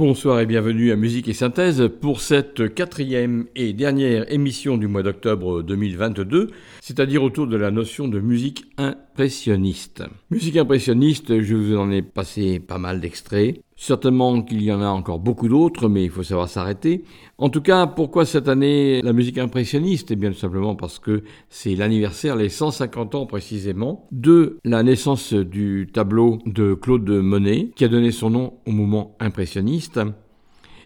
Bonsoir et bienvenue à Musique et Synthèse pour cette quatrième et dernière émission du mois d'octobre 2022, c'est-à-dire autour de la notion de musique impressionniste. Musique impressionniste, je vous en ai passé pas mal d'extraits. Certainement qu'il y en a encore beaucoup d'autres, mais il faut savoir s'arrêter. En tout cas, pourquoi cette année la musique impressionniste? Eh bien, tout simplement parce que c'est l'anniversaire, les 150 ans précisément, de la naissance du tableau de Claude Monet, qui a donné son nom au mouvement impressionniste.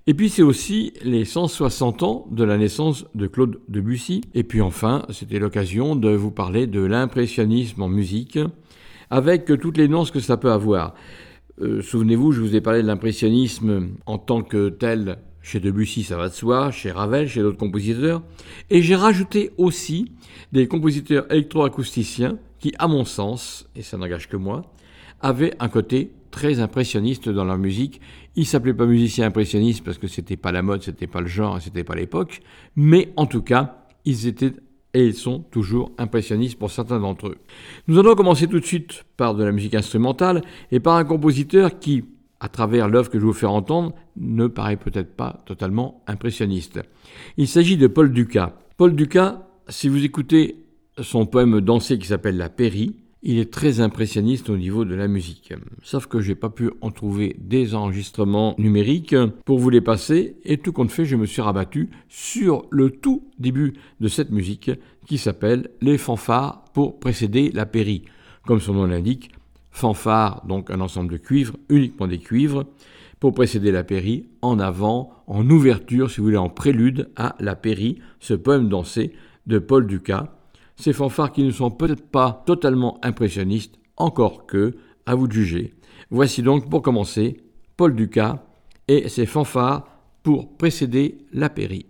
Et puis c'est aussi les 160 ans de la naissance de Claude Debussy. Et puis enfin, c'était l'occasion de vous parler de l'impressionnisme en musique, avec toutes les nuances que ça peut avoir. Euh, souvenez-vous, je vous ai parlé de l'impressionnisme en tant que tel chez Debussy, ça va de soi, chez Ravel, chez d'autres compositeurs. Et j'ai rajouté aussi des compositeurs électroacousticiens qui, à mon sens, et ça n'engage que moi, avaient un côté très impressionniste dans leur musique. Ils s'appelaient pas musiciens impressionnistes parce que c'était pas la mode, c'était pas le genre, c'était pas l'époque. Mais en tout cas, ils étaient et ils sont toujours impressionnistes pour certains d'entre eux. Nous allons commencer tout de suite par de la musique instrumentale et par un compositeur qui, à travers l'œuvre que je vais vous faire entendre, ne paraît peut-être pas totalement impressionniste. Il s'agit de Paul Dukas. Paul Dukas, si vous écoutez son poème dansé qui s'appelle La Péri, il est très impressionniste au niveau de la musique. Sauf que j'ai pas pu en trouver des enregistrements numériques pour vous les passer et tout compte fait, je me suis rabattu sur le tout début de cette musique qui s'appelle Les fanfares pour précéder la péri. Comme son nom l'indique, fanfare, donc un ensemble de cuivres, uniquement des cuivres, pour précéder la péri, en avant, en ouverture, si vous voulez, en prélude à la péri, ce poème dansé de Paul Dukas, ces fanfares qui ne sont peut-être pas totalement impressionnistes, encore que, à vous de juger. Voici donc pour commencer Paul Dukas et ses fanfares pour précéder la péri.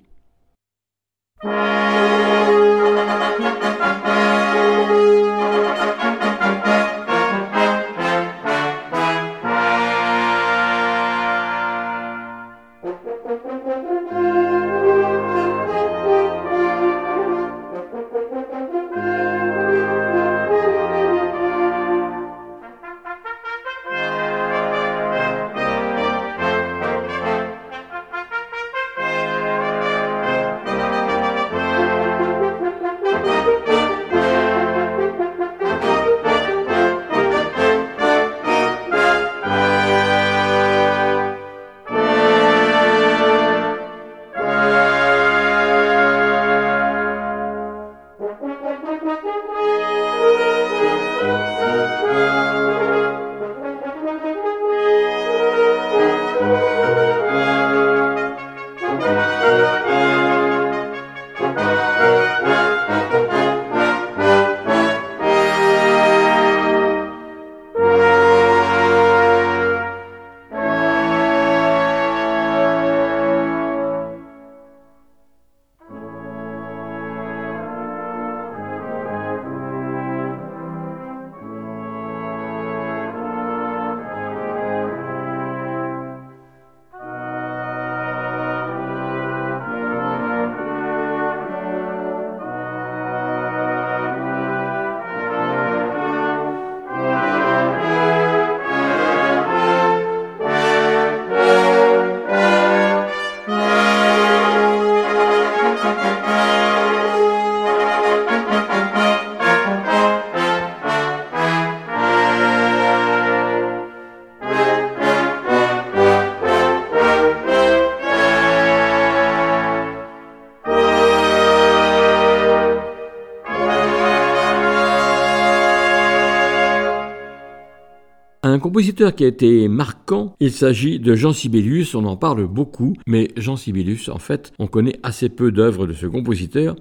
Compositeur qui a été marquant, il s'agit de Jean Sibelius, on en parle beaucoup, mais Jean Sibelius, en fait, on connaît assez peu d'œuvres de ce compositeur,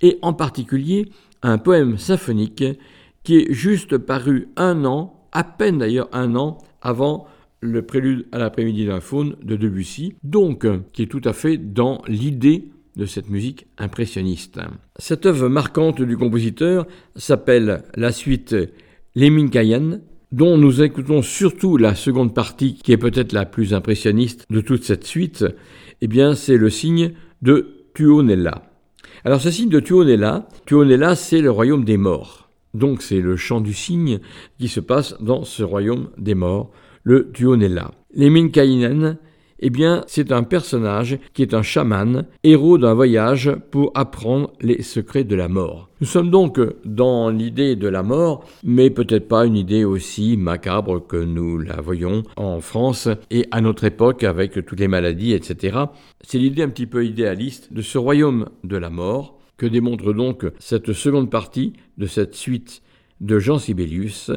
et en particulier un poème symphonique qui est juste paru un an, à peine d'ailleurs un an, avant le prélude à l'après-midi d'un faune de Debussy, donc qui est tout à fait dans l'idée de cette musique impressionniste. Cette œuvre marquante du compositeur s'appelle la suite Lemminkäinen, dont nous écoutons surtout la seconde partie qui est peut-être la plus impressionniste de toute cette suite, eh bien c'est le signe de Tuonela. Alors ce signe de Tuonela, Tuonela c'est le royaume des morts. Donc c'est le chant du cygne qui se passe dans ce royaume des morts, le Tuonela. Les Minkainen, eh bien, c'est un personnage qui est un chaman, héros d'un voyage pour apprendre les secrets de la mort. Nous sommes donc dans l'idée de la mort, mais peut-être pas une idée aussi macabre que nous la voyons en France et à notre époque avec toutes les maladies, etc. C'est l'idée un petit peu idéaliste de ce royaume de la mort que démontre donc cette seconde partie de cette suite de Jean Sibelius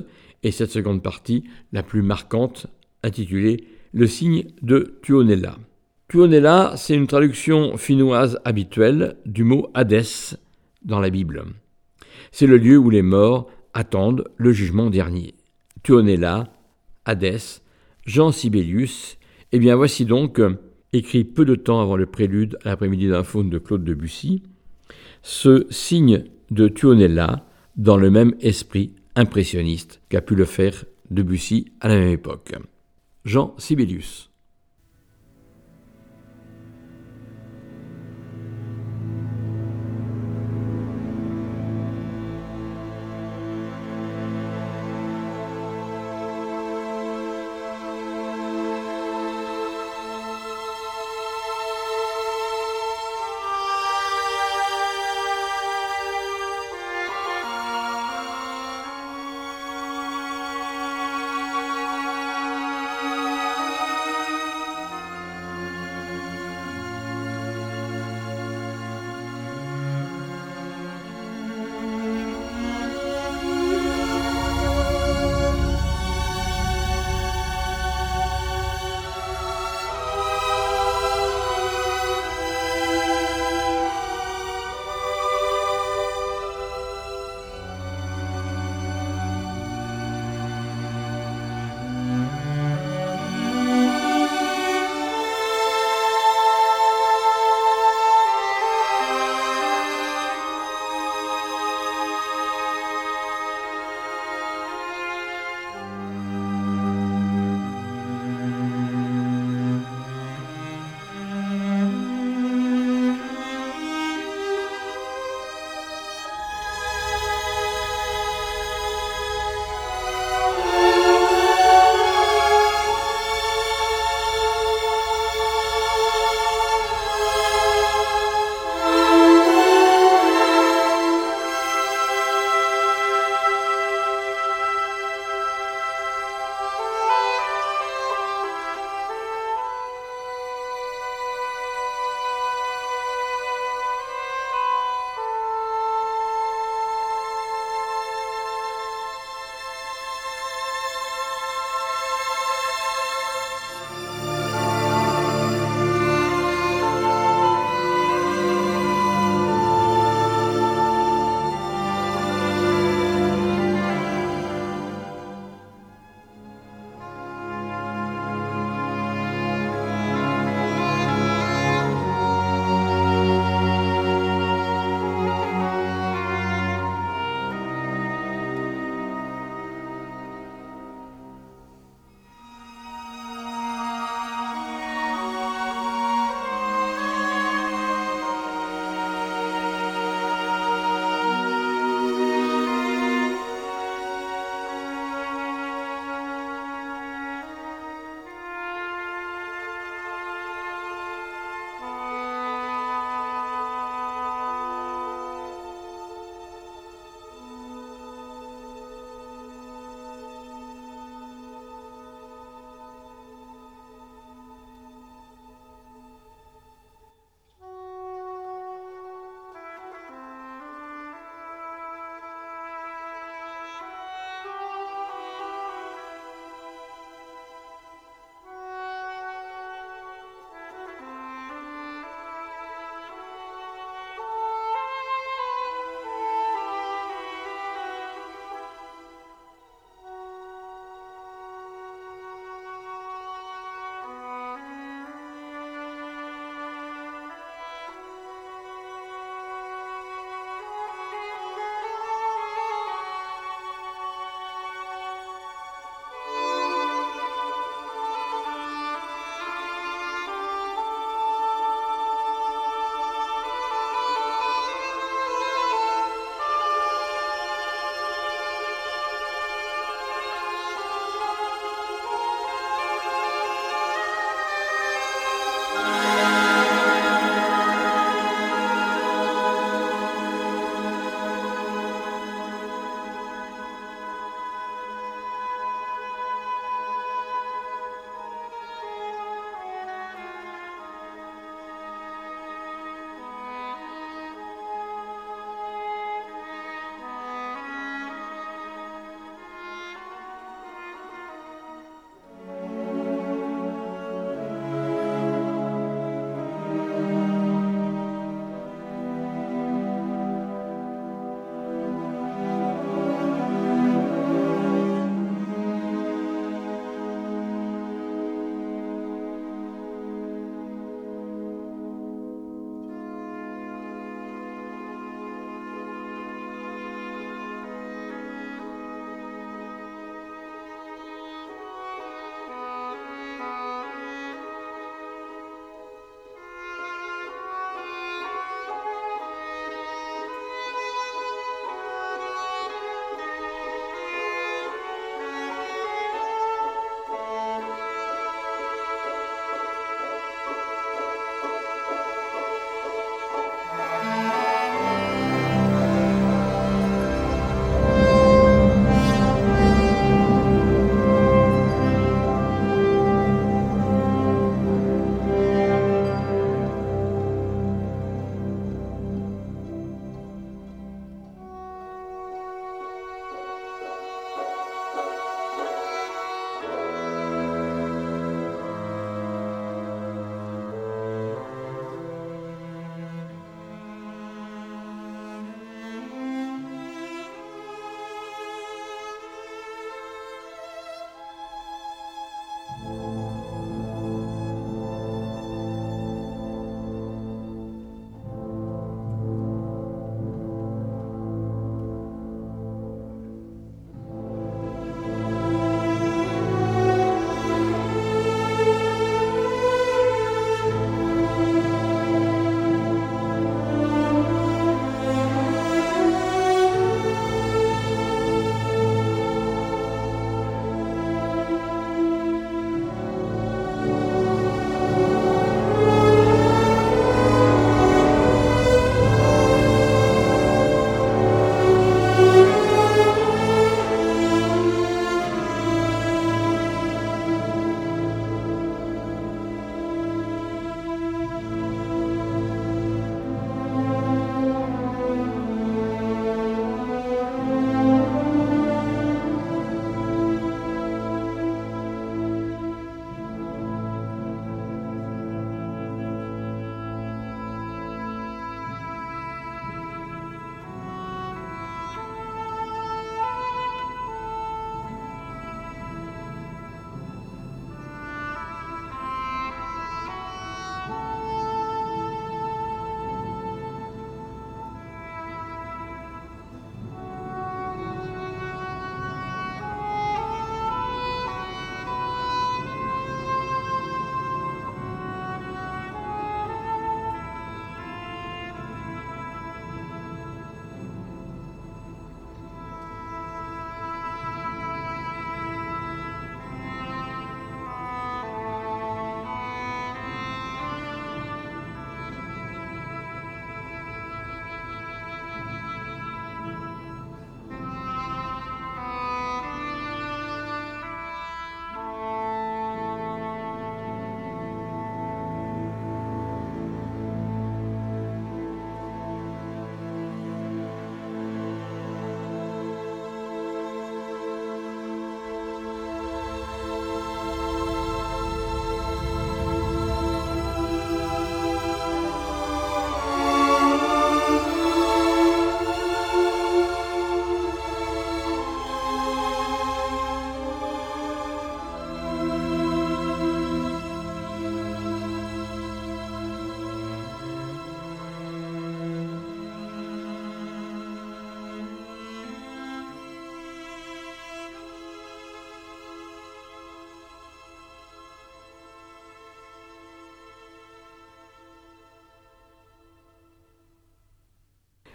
et cette seconde partie, la plus marquante, intitulée Le signe de Tuonela. Tuonela, c'est une traduction finnoise habituelle du mot Hadès dans la Bible. C'est le lieu où les morts attendent le jugement dernier. Tuonela, Hadès, Jean Sibelius, eh bien voici donc, écrit peu de temps avant le prélude à l'après-midi d'un faune de Claude Debussy, ce signe de Tuonela dans le même esprit impressionniste qu'a pu le faire Debussy à la même époque. Jean Sibelius.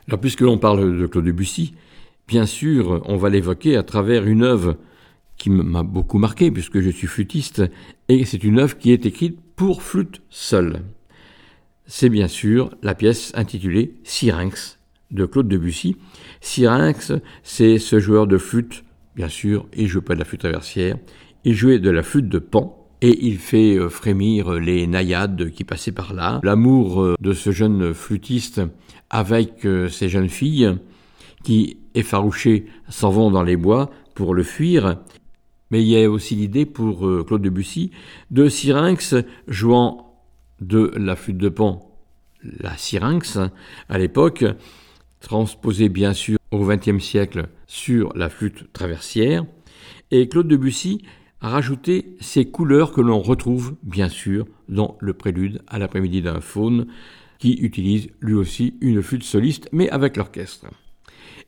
Alors puisque l'on parle de Claude Debussy, bien sûr, on va l'évoquer à travers une œuvre qui m'a beaucoup marqué puisque je suis flûtiste et c'est une œuvre qui est écrite pour flûte seule. C'est bien sûr la pièce intitulée Syrinx de Claude Debussy. Syrinx, c'est ce joueur de flûte, bien sûr, il joue pas de la flûte traversière, il jouait de la flûte de Pan et il fait euh, frémir les naïades qui passaient par là. L'amour euh, de ce jeune flûtiste avec euh, ces jeunes filles qui, effarouchées, s'en vont dans les bois pour le fuir. Mais il y a aussi l'idée pour Claude Debussy de Syrinx jouant de la flûte de Pan, la Syrinx, à l'époque, transposée bien sûr au XXe siècle sur la flûte traversière, et Claude Debussy a rajouté ces couleurs que l'on retrouve bien sûr dans le prélude à l'après-midi d'un faune qui utilise lui aussi une flûte soliste mais avec l'orchestre.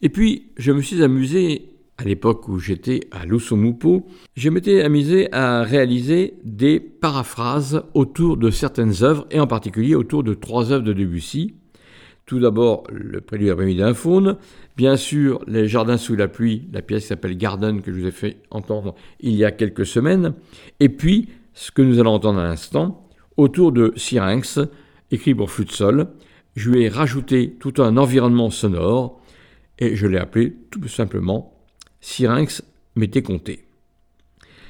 Et puis je me suis amusé à l'époque où j'étais à Lusomupo, je m'étais amusé à réaliser des paraphrases autour de certaines œuvres et en particulier autour de trois œuvres de Debussy. Tout d'abord le prélude à l'après-midi d'un faune, Bien sûr, Les Jardins sous la pluie, la pièce s'appelle Garden que je vous ai fait entendre il y a quelques semaines. Et puis, ce que nous allons entendre à l'instant, autour de Syrinx, écrit pour flûte sol, je lui ai rajouté tout un environnement sonore et je l'ai appelé tout simplement Syrinx m'était compté.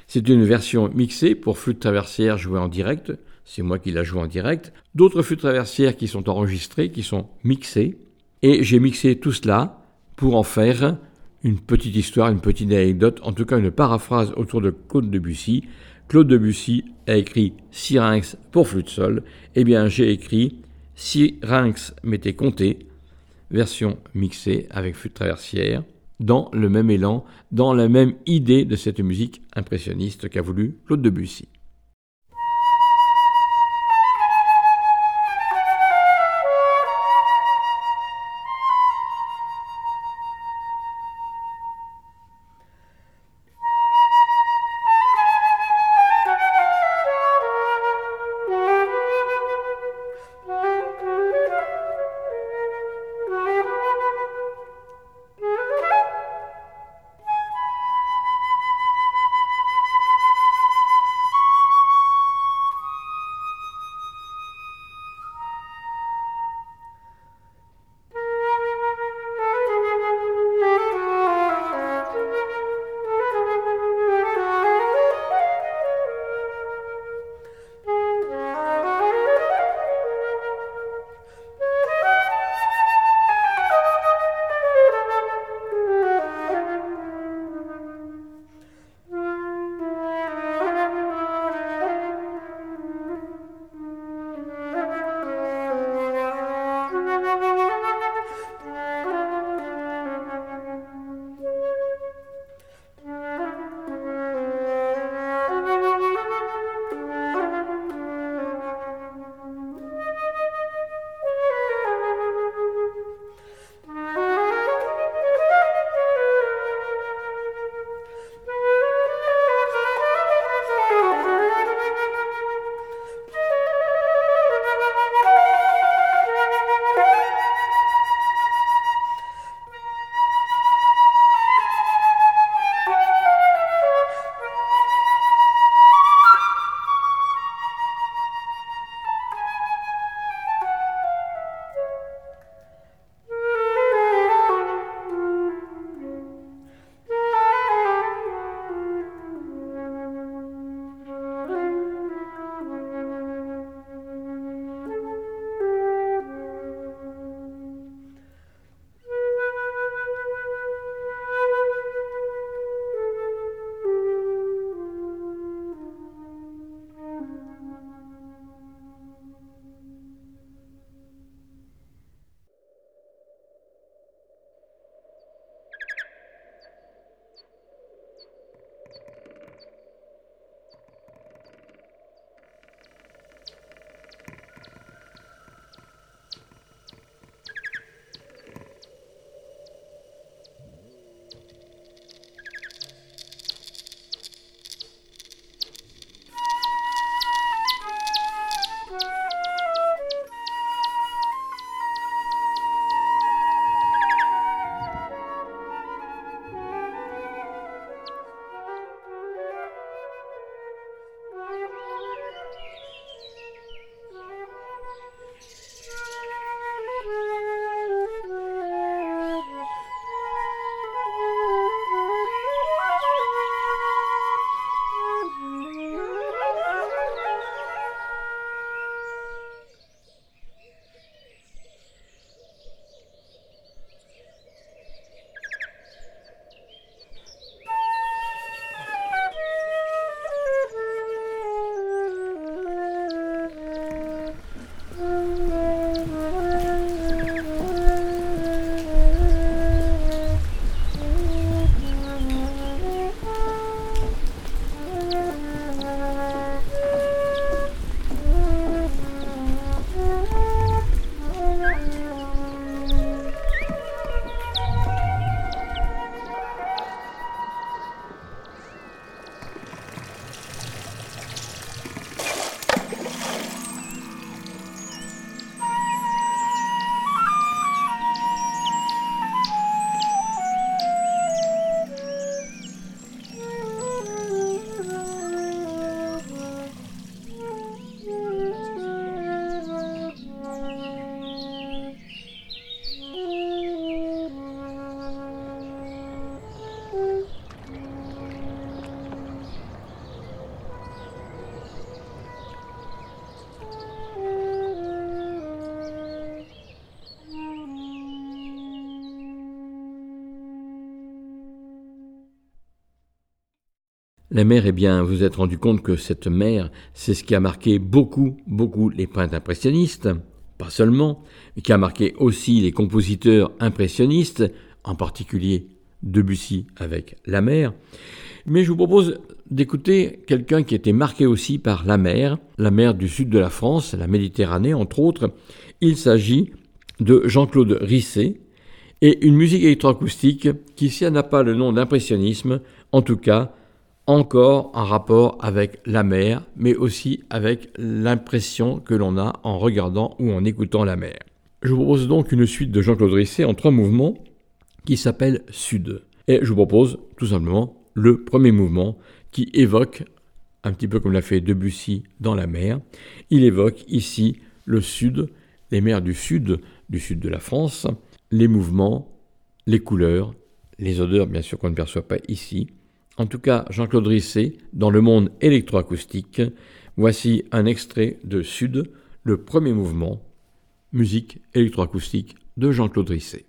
C'est une version mixée pour flûte traversière jouée en direct, c'est moi qui la joue en direct, d'autres flûtes traversières qui sont enregistrées, qui sont mixées, et j'ai mixé tout cela pour en faire une petite histoire, une petite anecdote, en tout cas une paraphrase autour de Claude Debussy. Claude Debussy a écrit Syrinx pour flûte sol. Eh bien, j'ai écrit Syrinx m'était compté, version mixée avec flûte traversière, dans le même élan, dans la même idée de cette musique impressionniste qu'a voulu Claude Debussy. La mer, eh bien, vous êtes rendu compte que cette mer, c'est ce qui a marqué beaucoup, beaucoup les peintres impressionnistes, pas seulement, mais qui a marqué aussi les compositeurs impressionnistes, en particulier Debussy avec la mer. Mais je vous propose d'écouter quelqu'un qui était marqué aussi par la mer, la mer du sud de la France, la Méditerranée entre autres. Il s'agit de Jean-Claude Risset et une musique électroacoustique qui, si elle n'a pas le nom d'impressionnisme, en tout cas, encore en rapport avec la mer, mais aussi avec l'impression que l'on a en regardant ou en écoutant la mer. Je vous propose donc une suite de Jean-Claude Risset en trois mouvements qui s'appelle Sud. Et je vous propose tout simplement le premier mouvement qui évoque, un petit peu comme l'a fait Debussy dans la mer, il évoque ici le sud, les mers du sud, du sud de la France, les mouvements, les couleurs, les odeurs bien sûr qu'on ne perçoit pas ici. En tout cas, Jean-Claude Risset, dans le monde électroacoustique, voici un extrait de Sud, le premier mouvement, musique électroacoustique de Jean-Claude Risset.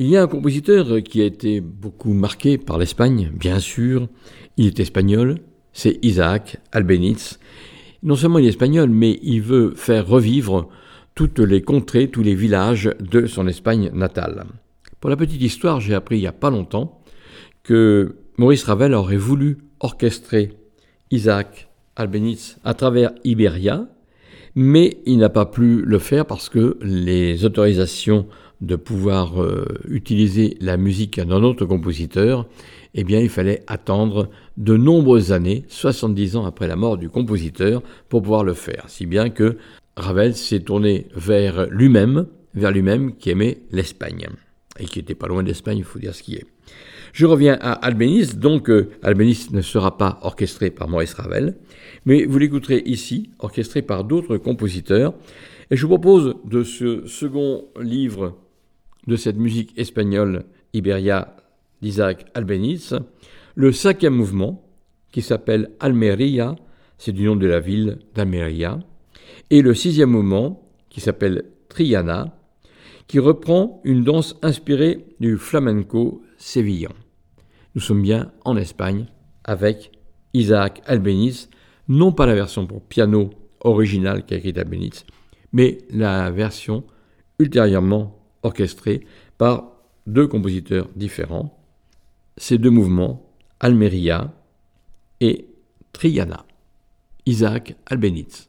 Il y a un compositeur qui a été beaucoup marqué par l'Espagne, bien sûr. Il est espagnol, c'est Isaac Albéniz. Non seulement il est espagnol, mais il veut faire revivre toutes les contrées, tous les villages de son Espagne natale. Pour la petite histoire, j'ai appris il n'y a pas longtemps que Maurice Ravel aurait voulu orchestrer Isaac Albéniz à travers Iberia, mais il n'a pas pu le faire parce que les autorisations de pouvoir euh, utiliser la musique d'un autre compositeur, eh bien il fallait attendre de nombreuses années, 70 ans après la mort du compositeur, pour pouvoir le faire. Si bien que Ravel s'est tourné vers lui-même, vers lui-même qui aimait l'Espagne, et qui était pas loin d'Espagne, il faut dire ce qui est. Je reviens à Albéniz, donc euh, Albéniz ne sera pas orchestré par Maurice Ravel, mais vous l'écouterez ici, orchestré par d'autres compositeurs, et je vous propose de ce second livre de cette musique espagnole Iberia d'Isaac Albéniz, le cinquième mouvement, qui s'appelle Almeria, c'est du nom de la ville d'Almeria, et le sixième mouvement, qui s'appelle Triana, qui reprend une danse inspirée du flamenco sévillan. Nous sommes bien en Espagne avec Isaac Albéniz, non pas la version pour piano originale qu'a écrite Albéniz, mais la version ultérieurement orchestré par deux compositeurs différents. Ces deux mouvements, Almeria et Triana, Isaac Albéniz.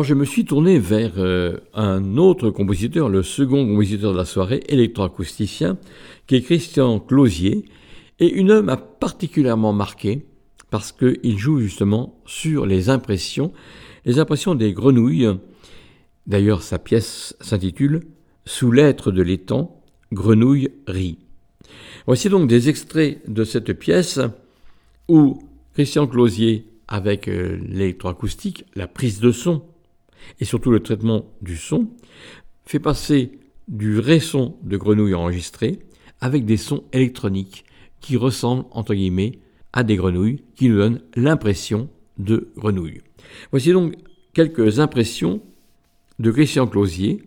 Alors je me suis tourné vers euh, un autre compositeur, le second compositeur de la soirée, électroacousticien, qui est Christian Closier, et une œuvre m'a particulièrement marqué parce qu'il joue justement sur les impressions, les impressions des grenouilles. D'ailleurs, sa pièce s'intitule Sous l'être de l'étang, grenouille rit. Voici donc des extraits de cette pièce où Christian Closier, avec euh, l'électroacoustique, la prise de son et surtout le traitement du son, fait passer du vrai son de grenouille enregistré avec des sons électroniques qui ressemblent, entre guillemets, à des grenouilles, qui nous donnent l'impression de grenouilles. Voici donc quelques impressions de Christian Closier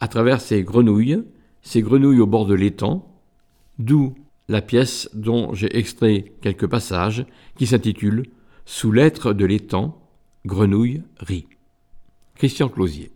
à travers ces grenouilles, ces grenouilles au bord de l'étang, d'où la pièce dont j'ai extrait quelques passages qui s'intitule Sous l'être de l'étang, grenouille rit. Christian Closier.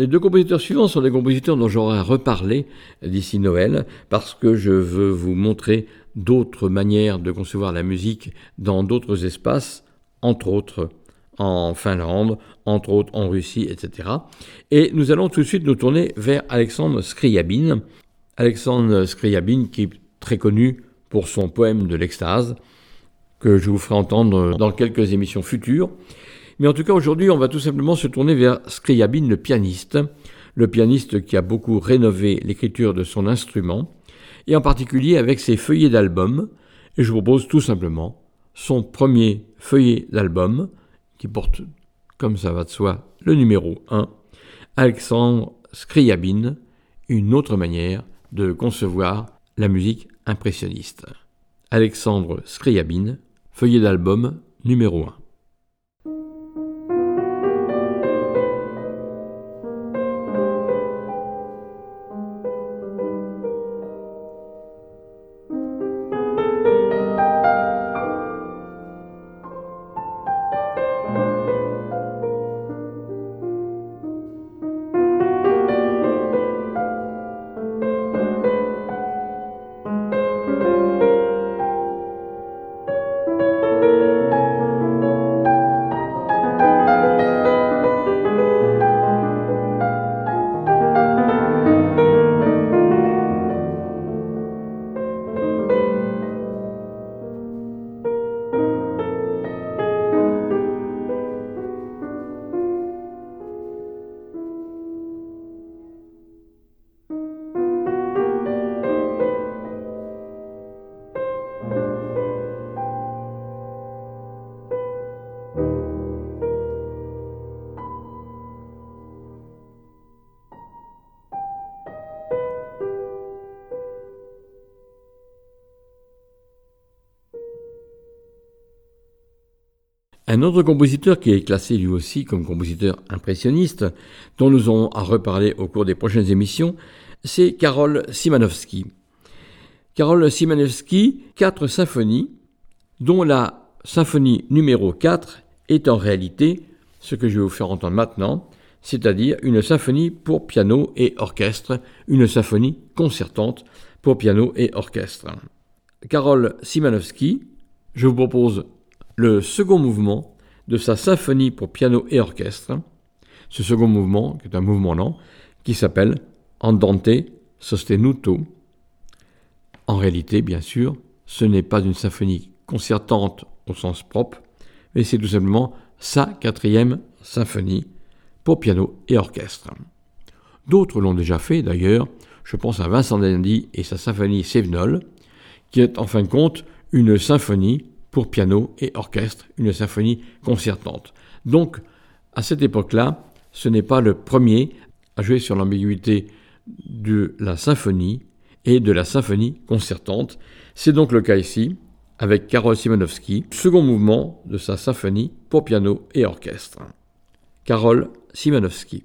Les deux compositeurs suivants sont des compositeurs dont j'aurai à reparler d'ici Noël, parce que je veux vous montrer d'autres manières de concevoir la musique dans d'autres espaces, entre autres en Finlande, entre autres en Russie, etc. Et nous allons tout de suite nous tourner vers Alexandre Scriabine. Alexandre Scriabine qui est très connu pour son poème de l'extase, que je vous ferai entendre dans quelques émissions futures. Mais en tout cas, aujourd'hui, on va tout simplement se tourner vers Scriabine, le pianiste, le pianiste qui a beaucoup rénové l'écriture de son instrument, et en particulier avec ses feuillets d'album. Et je vous propose tout simplement son premier feuillet d'album, qui porte, comme ça va de soi, le numéro 1, Alexandre Scriabine, une autre manière de concevoir la musique impressionniste. Alexandre Scriabine, feuillet d'album numéro 1. Un autre compositeur qui est classé lui aussi comme compositeur impressionniste, dont nous aurons à reparler au cours des prochaines émissions, c'est Karol Simanowski. Karol Simanowski, quatre symphonies, dont la symphonie numéro 4 est en réalité ce que je vais vous faire entendre maintenant, c'est-à-dire une symphonie pour piano et orchestre, une symphonie concertante pour piano et orchestre. Karol Simanowski, je vous propose le second mouvement de sa symphonie pour piano et orchestre. Ce second mouvement, qui est un mouvement lent, qui s'appelle Andante sostenuto. En réalité, bien sûr, ce n'est pas une symphonie concertante au sens propre, mais c'est tout simplement sa quatrième symphonie pour piano et orchestre. D'autres l'ont déjà fait d'ailleurs, je pense à Vincent Dandy et sa symphonie Sévenol, qui est en fin de compte une symphonie pour piano et orchestre, une symphonie concertante. Donc, à cette époque-là, ce n'est pas le premier à jouer sur l'ambiguïté de la symphonie et de la symphonie concertante. C'est donc le cas ici, avec Karol Simonowski, second mouvement de sa symphonie pour piano et orchestre. Karol Simonowski.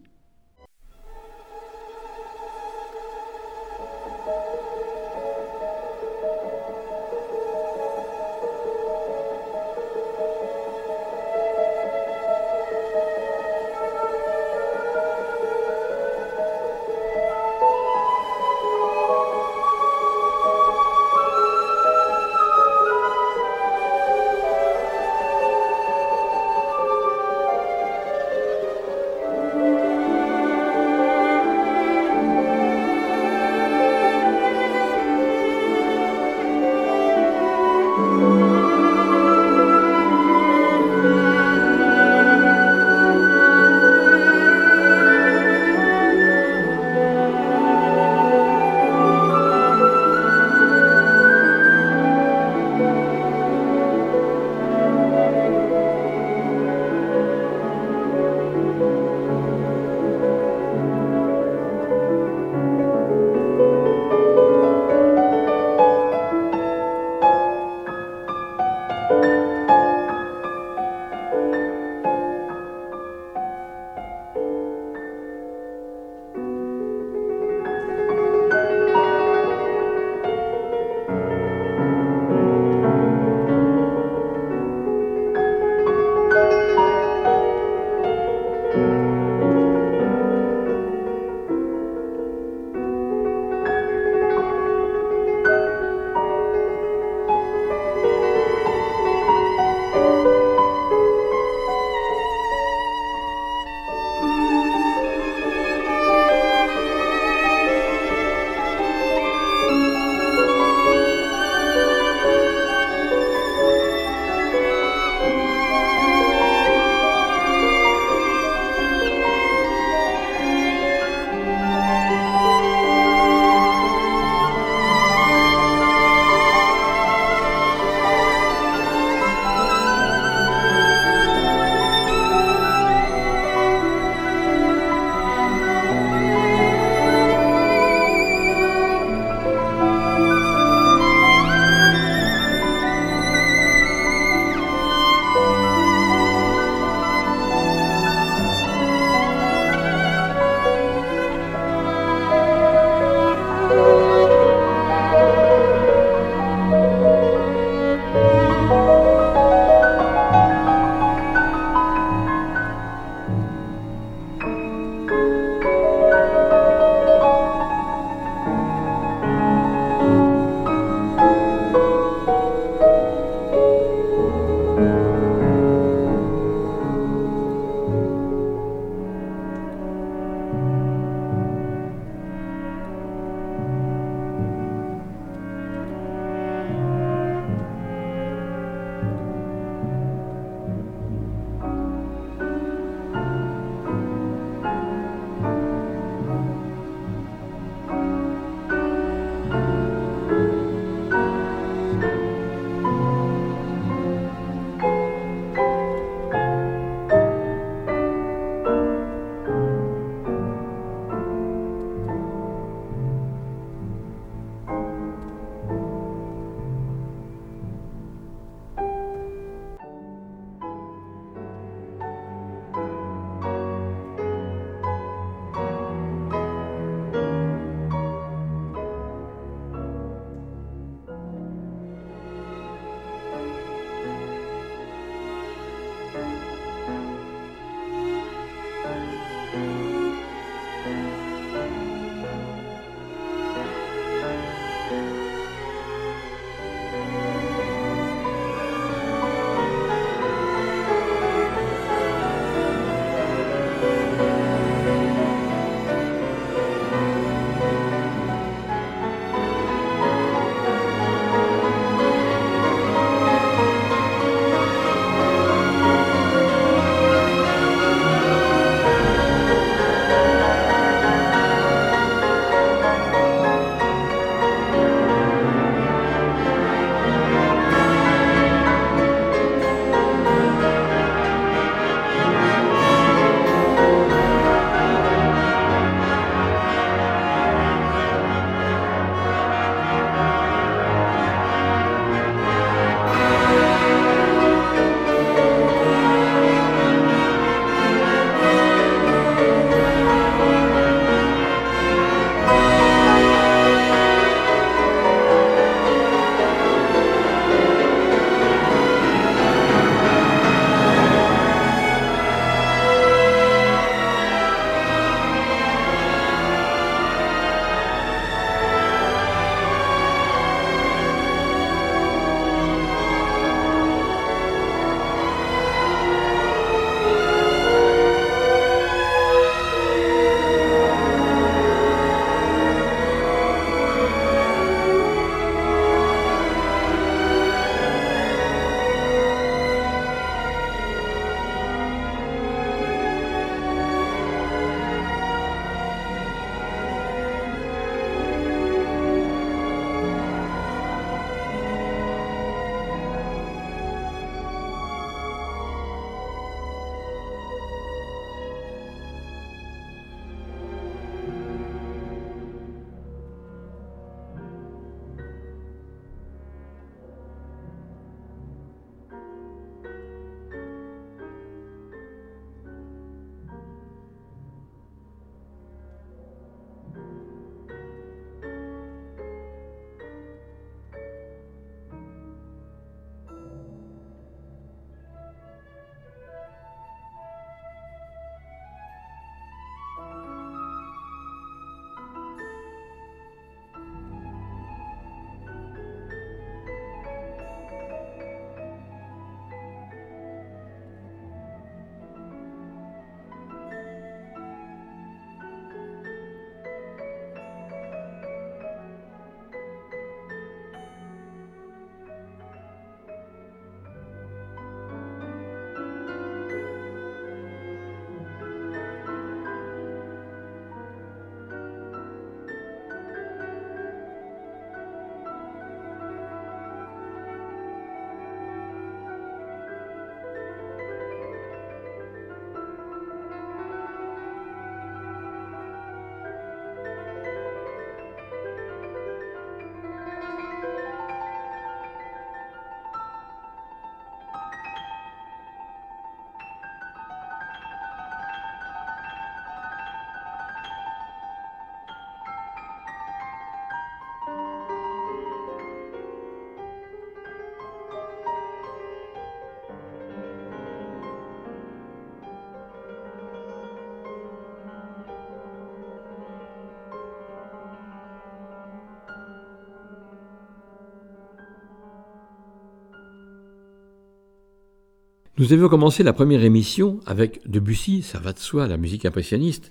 Nous avions commencé la première émission avec Debussy, ça va de soi, la musique impressionniste.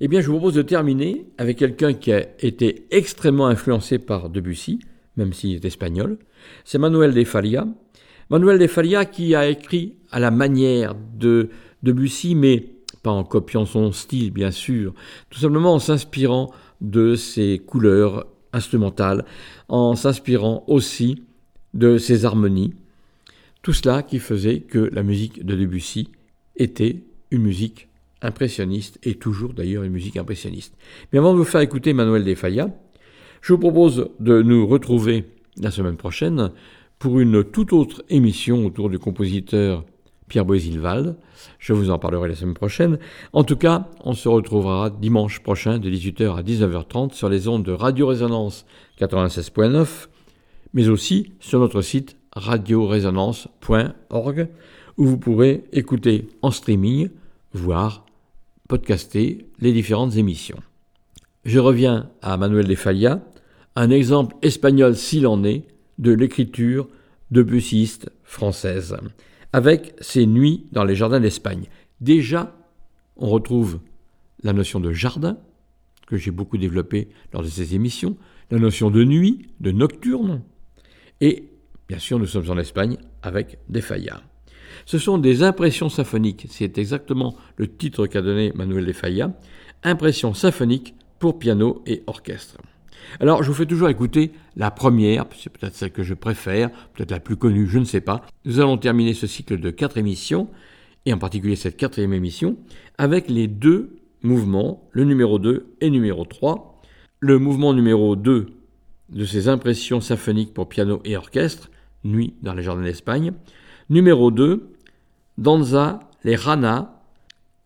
Eh bien, je vous propose de terminer avec quelqu'un qui a été extrêmement influencé par Debussy, même s'il est espagnol. C'est Manuel de Falla. Manuel de Falla qui a écrit à la manière de Debussy, mais pas en copiant son style, bien sûr, tout simplement en s'inspirant de ses couleurs instrumentales, en s'inspirant aussi de ses harmonies. Tout cela qui faisait que la musique de Debussy était une musique impressionniste et toujours d'ailleurs une musique impressionniste. Mais avant de vous faire écouter Manuel de Falla, je vous propose de nous retrouver la semaine prochaine pour une toute autre émission autour du compositeur Pierre Boisilval. Je vous en parlerai la semaine prochaine. En tout cas, on se retrouvera dimanche prochain de 18h à 19h30 sur les ondes de Radio Résonance 96.9, mais aussi sur notre site radioresonance.org où vous pourrez écouter en streaming, voire podcaster les différentes émissions. Je reviens à Manuel de Falla, un exemple espagnol s'il en est de l'écriture de bussiste française, avec ses nuits dans les jardins d'Espagne. Déjà, on retrouve la notion de jardin, que j'ai beaucoup développé lors de ces émissions, la notion de nuit, de nocturne, et Bien sûr, nous sommes en Espagne avec des Falla. Ce sont des impressions symphoniques, c'est exactement le titre qu'a donné Manuel de impressions symphoniques pour piano et orchestre. Alors, je vous fais toujours écouter la première, c'est peut-être celle que je préfère, peut-être la plus connue, je ne sais pas. Nous allons terminer ce cycle de quatre émissions, et en particulier cette quatrième émission, avec les deux mouvements, le numéro 2 et numéro 3. Le mouvement numéro 2 de ces impressions symphoniques pour piano et orchestre, Nuit dans les jardins d'Espagne. Numéro 2, Danza les Rana.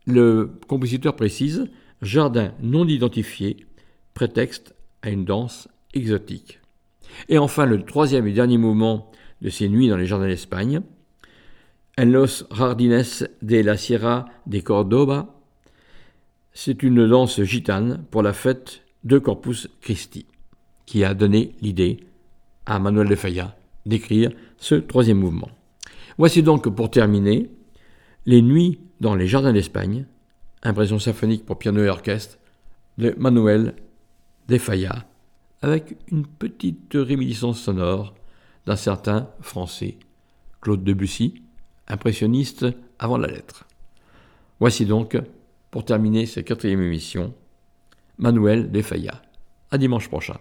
Le compositeur précise Jardin non identifié, prétexte à une danse exotique. Et enfin, le troisième et dernier mouvement de ces nuits dans les jardins d'Espagne, En los Jardines de la Sierra de Cordoba. C'est une danse gitane pour la fête de Corpus Christi, qui a donné l'idée à Manuel de Falla d'écrire ce troisième mouvement. Voici donc pour terminer les nuits dans les jardins d'Espagne, impression symphonique pour piano et orchestre de Manuel de Falla, avec une petite réminiscence sonore d'un certain français, Claude Debussy, impressionniste avant la lettre. Voici donc, pour terminer cette quatrième émission, Manuel de Falla. À dimanche prochain.